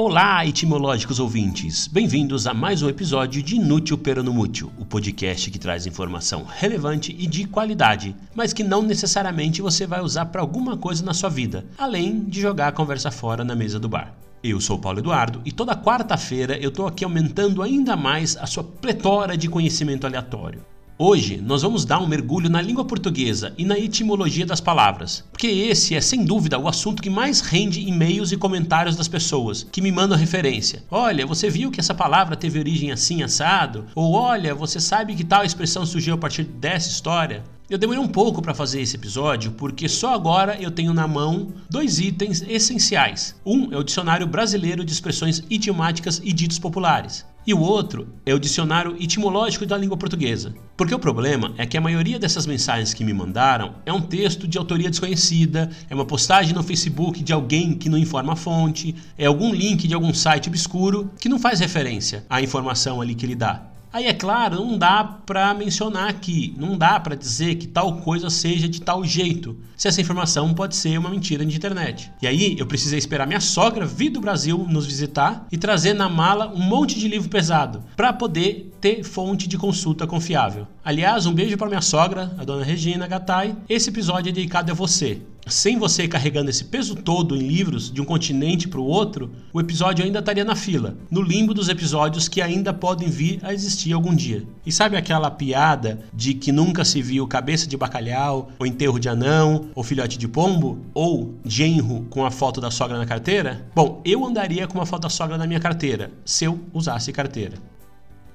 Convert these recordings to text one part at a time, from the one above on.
Olá, etimológicos ouvintes! Bem-vindos a mais um episódio de Inútil Peronomútil, o podcast que traz informação relevante e de qualidade, mas que não necessariamente você vai usar para alguma coisa na sua vida, além de jogar a conversa fora na mesa do bar. Eu sou Paulo Eduardo e toda quarta-feira eu estou aqui aumentando ainda mais a sua pletora de conhecimento aleatório. Hoje nós vamos dar um mergulho na língua portuguesa e na etimologia das palavras, porque esse é sem dúvida o assunto que mais rende e-mails e comentários das pessoas que me mandam referência. Olha, você viu que essa palavra teve origem assim assado? Ou olha, você sabe que tal expressão surgiu a partir dessa história? Eu demorei um pouco para fazer esse episódio porque só agora eu tenho na mão dois itens essenciais. Um é o Dicionário Brasileiro de Expressões Idiomáticas e Ditos Populares. E o outro é o Dicionário Etimológico da Língua Portuguesa. Porque o problema é que a maioria dessas mensagens que me mandaram é um texto de autoria desconhecida, é uma postagem no Facebook de alguém que não informa a fonte, é algum link de algum site obscuro que não faz referência à informação ali que ele dá. Aí é claro, não dá para mencionar aqui, não dá para dizer que tal coisa seja de tal jeito, se essa informação pode ser uma mentira de internet. E aí eu precisei esperar minha sogra vir do Brasil nos visitar e trazer na mala um monte de livro pesado para poder ter fonte de consulta confiável. Aliás, um beijo para minha sogra, a dona Regina Gattai. Esse episódio é dedicado a você. Sem você carregando esse peso todo em livros de um continente para o outro, o episódio ainda estaria na fila, no limbo dos episódios que ainda podem vir a existir algum dia. E sabe aquela piada de que nunca se viu cabeça de bacalhau, ou enterro de anão, ou filhote de pombo, ou genro com a foto da sogra na carteira? Bom, eu andaria com uma foto da sogra na minha carteira, se eu usasse carteira.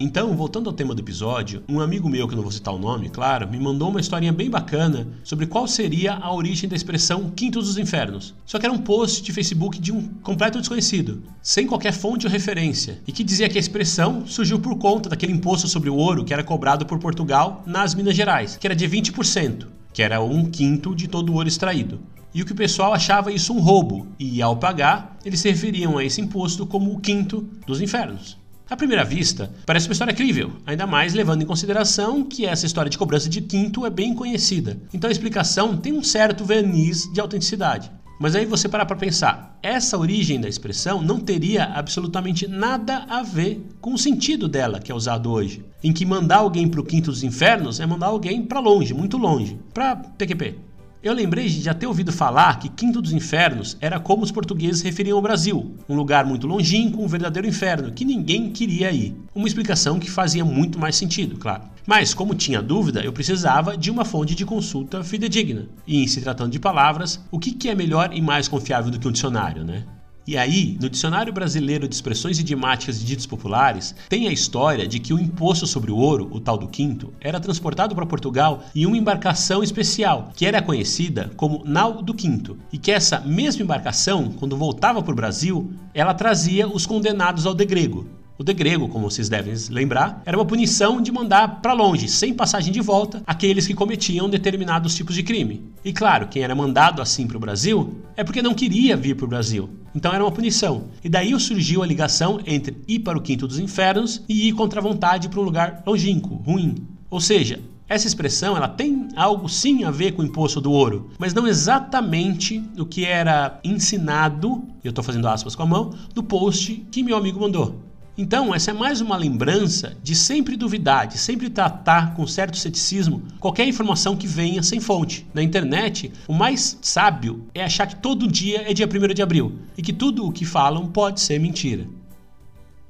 Então, voltando ao tema do episódio, um amigo meu, que não vou citar o nome, claro, me mandou uma historinha bem bacana sobre qual seria a origem da expressão Quinto dos Infernos. Só que era um post de Facebook de um completo desconhecido, sem qualquer fonte ou referência, e que dizia que a expressão surgiu por conta daquele imposto sobre o ouro que era cobrado por Portugal nas Minas Gerais, que era de 20%, que era um quinto de todo o ouro extraído e o que o pessoal achava isso um roubo, e ao pagar, eles se referiam a esse imposto como o quinto dos infernos. À primeira vista, parece uma história crível, ainda mais levando em consideração que essa história de cobrança de quinto é bem conhecida. Então a explicação tem um certo verniz de autenticidade. Mas aí você parar para pensar, essa origem da expressão não teria absolutamente nada a ver com o sentido dela que é usado hoje, em que mandar alguém para o quinto dos infernos é mandar alguém para longe, muito longe, para PQP. Eu lembrei de já ter ouvido falar que Quinto dos Infernos era como os portugueses referiam ao Brasil, um lugar muito longínquo, um verdadeiro inferno, que ninguém queria ir. Uma explicação que fazia muito mais sentido, claro. Mas, como tinha dúvida, eu precisava de uma fonte de consulta fidedigna. E, em se tratando de palavras, o que é melhor e mais confiável do que um dicionário, né? E aí, no Dicionário Brasileiro de Expressões Idiomáticas e Ditos Populares, tem a história de que o imposto sobre o ouro, o tal do quinto, era transportado para Portugal em uma embarcação especial, que era conhecida como Nau do Quinto, e que essa mesma embarcação, quando voltava para o Brasil, ela trazia os condenados ao degrego, o degrego, como vocês devem lembrar, era uma punição de mandar para longe, sem passagem de volta, aqueles que cometiam determinados tipos de crime. E claro, quem era mandado assim para o Brasil é porque não queria vir para o Brasil. Então era uma punição. E daí surgiu a ligação entre ir para o quinto dos infernos e ir contra a vontade para um lugar longínquo, ruim. Ou seja, essa expressão ela tem algo sim a ver com o imposto do ouro, mas não exatamente o que era ensinado, eu estou fazendo aspas com a mão, no post que meu amigo mandou. Então, essa é mais uma lembrança de sempre duvidar, de sempre tratar com certo ceticismo qualquer informação que venha sem fonte. Na internet, o mais sábio é achar que todo dia é dia 1 de abril e que tudo o que falam pode ser mentira.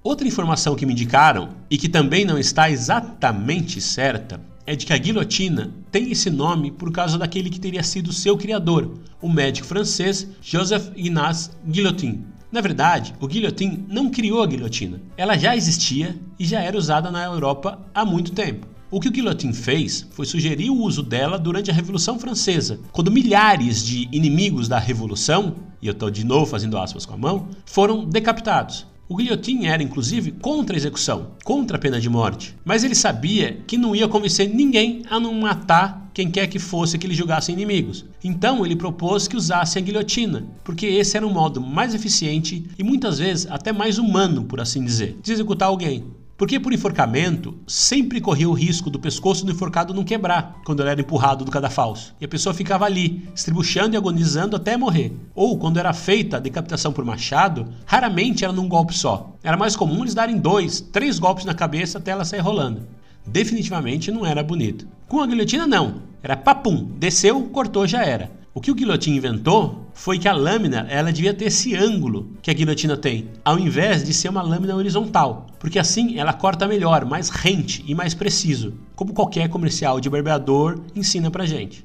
Outra informação que me indicaram e que também não está exatamente certa é de que a guilhotina tem esse nome por causa daquele que teria sido seu criador, o médico francês Joseph Ignace Guillotin. Na verdade, o guilhotin não criou a guilhotina. Ela já existia e já era usada na Europa há muito tempo. O que o guilhotin fez foi sugerir o uso dela durante a Revolução Francesa, quando milhares de inimigos da Revolução, e eu estou de novo fazendo aspas com a mão, foram decapitados. O guilhotin era, inclusive, contra a execução, contra a pena de morte, mas ele sabia que não ia convencer ninguém a não matar quem quer que fosse que ele julgasse inimigos. Então ele propôs que usassem a guilhotina, porque esse era um modo mais eficiente e muitas vezes até mais humano, por assim dizer, de executar alguém. Porque por enforcamento, sempre corria o risco do pescoço do enforcado não quebrar quando ele era empurrado do cadafalso. E a pessoa ficava ali, estribuchando e agonizando até morrer. Ou quando era feita a decapitação por machado, raramente era num golpe só. Era mais comum eles darem dois, três golpes na cabeça até ela sair rolando. Definitivamente não era bonito. Com a guilhotina, não. Era papum, desceu, cortou, já era. O que o guilhotin inventou foi que a lâmina ela devia ter esse ângulo que a guilhotina tem, ao invés de ser uma lâmina horizontal, porque assim ela corta melhor, mais rente e mais preciso, como qualquer comercial de barbeador ensina pra gente.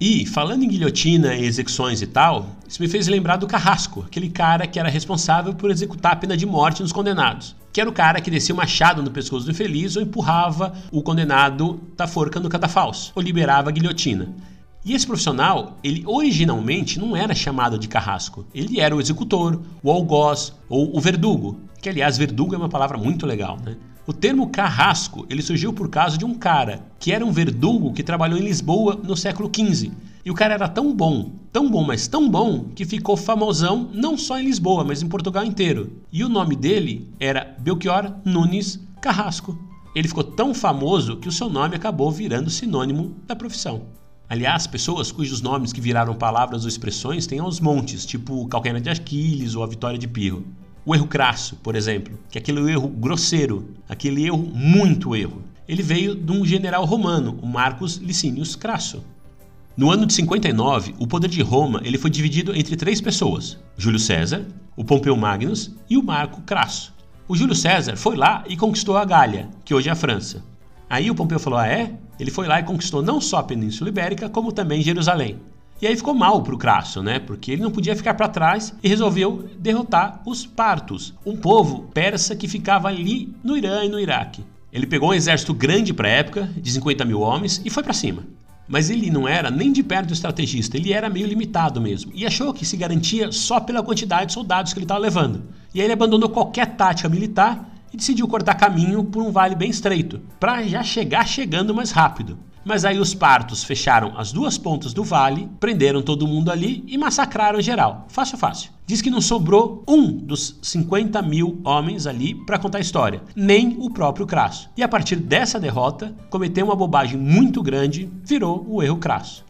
E, falando em guilhotina e execuções e tal, isso me fez lembrar do Carrasco, aquele cara que era responsável por executar a pena de morte nos condenados. Que era o cara que descia o machado no pescoço do infeliz ou empurrava o condenado da forca no catafalso, ou liberava a guilhotina. E esse profissional, ele originalmente não era chamado de carrasco. Ele era o executor, o algoz ou o verdugo. Que, aliás, verdugo é uma palavra muito legal, né? O termo carrasco ele surgiu por causa de um cara que era um verdugo que trabalhou em Lisboa no século XV. E o cara era tão bom, tão bom, mas tão bom, que ficou famosão não só em Lisboa, mas em Portugal inteiro. E o nome dele era Belchior Nunes Carrasco. Ele ficou tão famoso que o seu nome acabou virando sinônimo da profissão. Aliás, pessoas cujos nomes que viraram palavras ou expressões têm aos montes, tipo calcanhar de Aquiles ou a vitória de Pirro. O erro crasso, por exemplo, que é aquele erro grosseiro, aquele erro muito erro. Ele veio de um general romano, o Marcus Licinius Crasso. No ano de 59, o poder de Roma ele foi dividido entre três pessoas: Júlio César, o Pompeu Magnus e o Marco Crasso. O Júlio César foi lá e conquistou a Gália, que hoje é a França. Aí o Pompeu falou: Ah, é? Ele foi lá e conquistou não só a Península Ibérica, como também Jerusalém. E aí ficou mal para o Crasso, né? Porque ele não podia ficar para trás e resolveu derrotar os partos, um povo persa que ficava ali no Irã e no Iraque. Ele pegou um exército grande para a época, de 50 mil homens, e foi para cima. Mas ele não era nem de perto estrategista, ele era meio limitado mesmo. E achou que se garantia só pela quantidade de soldados que ele estava levando. E aí ele abandonou qualquer tática militar e decidiu cortar caminho por um vale bem estreito, para já chegar chegando mais rápido. Mas aí os partos fecharam as duas pontas do vale, prenderam todo mundo ali e massacraram geral. Fácil, fácil. Diz que não sobrou um dos 50 mil homens ali para contar a história, nem o próprio Crasso. E a partir dessa derrota, cometeu uma bobagem muito grande, virou o erro Crasso.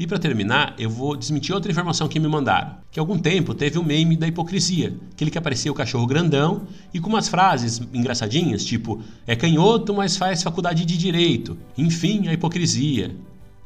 E para terminar, eu vou desmentir outra informação que me mandaram. Que há algum tempo teve o um meme da hipocrisia, aquele que aparecia o cachorro grandão e com umas frases engraçadinhas, tipo é canhoto, mas faz faculdade de direito. Enfim, a hipocrisia.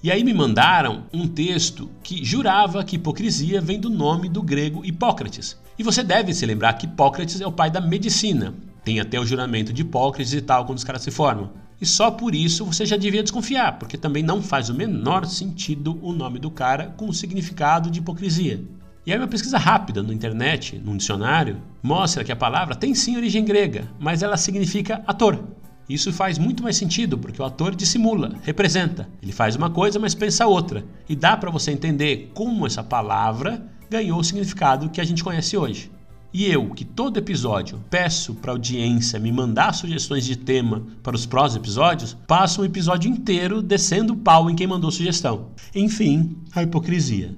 E aí me mandaram um texto que jurava que hipocrisia vem do nome do grego Hipócrates. E você deve se lembrar que Hipócrates é o pai da medicina. Tem até o juramento de Hipócrates e tal quando os caras se formam. E só por isso você já devia desconfiar, porque também não faz o menor sentido o nome do cara com o significado de hipocrisia. E aí uma pesquisa rápida na internet, num dicionário, mostra que a palavra tem sim origem grega, mas ela significa ator. Isso faz muito mais sentido, porque o ator dissimula, representa. Ele faz uma coisa, mas pensa outra. E dá para você entender como essa palavra ganhou o significado que a gente conhece hoje. E eu, que todo episódio peço para a audiência me mandar sugestões de tema para os próximos episódios, passo um episódio inteiro descendo o pau em quem mandou sugestão. Enfim, a hipocrisia.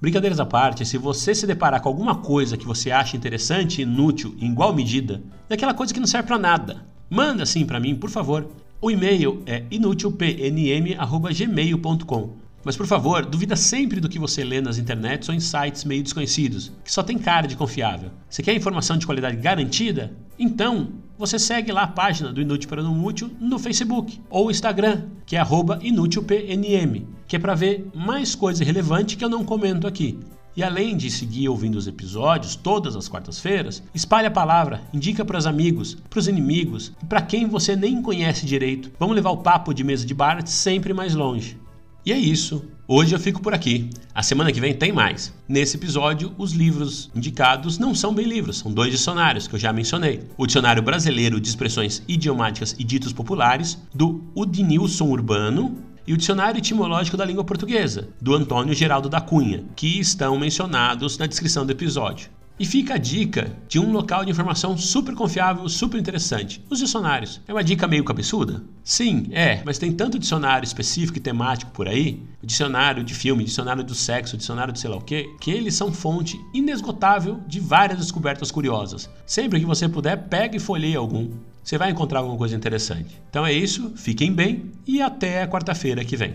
Brincadeiras à parte, se você se deparar com alguma coisa que você acha interessante e inútil em igual medida, daquela coisa que não serve para nada, manda assim para mim, por favor. O e-mail é inutilpnm@gmail.com. Mas por favor, duvida sempre do que você lê nas internets ou em sites meio desconhecidos, que só tem cara de confiável. Você quer informação de qualidade garantida? Então, você segue lá a página do Inútil para Não Útil no Facebook ou Instagram, que é inútilpnm, que é para ver mais coisa relevante que eu não comento aqui. E além de seguir ouvindo os episódios todas as quartas-feiras, espalhe a palavra, indica para os amigos, para os inimigos e para quem você nem conhece direito. Vamos levar o papo de mesa de bar sempre mais longe. E é isso. Hoje eu fico por aqui. A semana que vem tem mais. Nesse episódio, os livros indicados não são bem livros, são dois dicionários que eu já mencionei. O Dicionário Brasileiro de Expressões Idiomáticas e Ditos Populares, do Udinilson Urbano, e o Dicionário Etimológico da Língua Portuguesa, do Antônio Geraldo da Cunha, que estão mencionados na descrição do episódio. E fica a dica de um local de informação super confiável, super interessante: os dicionários. É uma dica meio cabeçuda? Sim, é, mas tem tanto dicionário específico e temático por aí dicionário de filme, dicionário do sexo, dicionário de sei lá o quê, que eles são fonte inesgotável de várias descobertas curiosas. Sempre que você puder, pegue e folheie algum. Você vai encontrar alguma coisa interessante. Então é isso, fiquem bem e até quarta-feira que vem.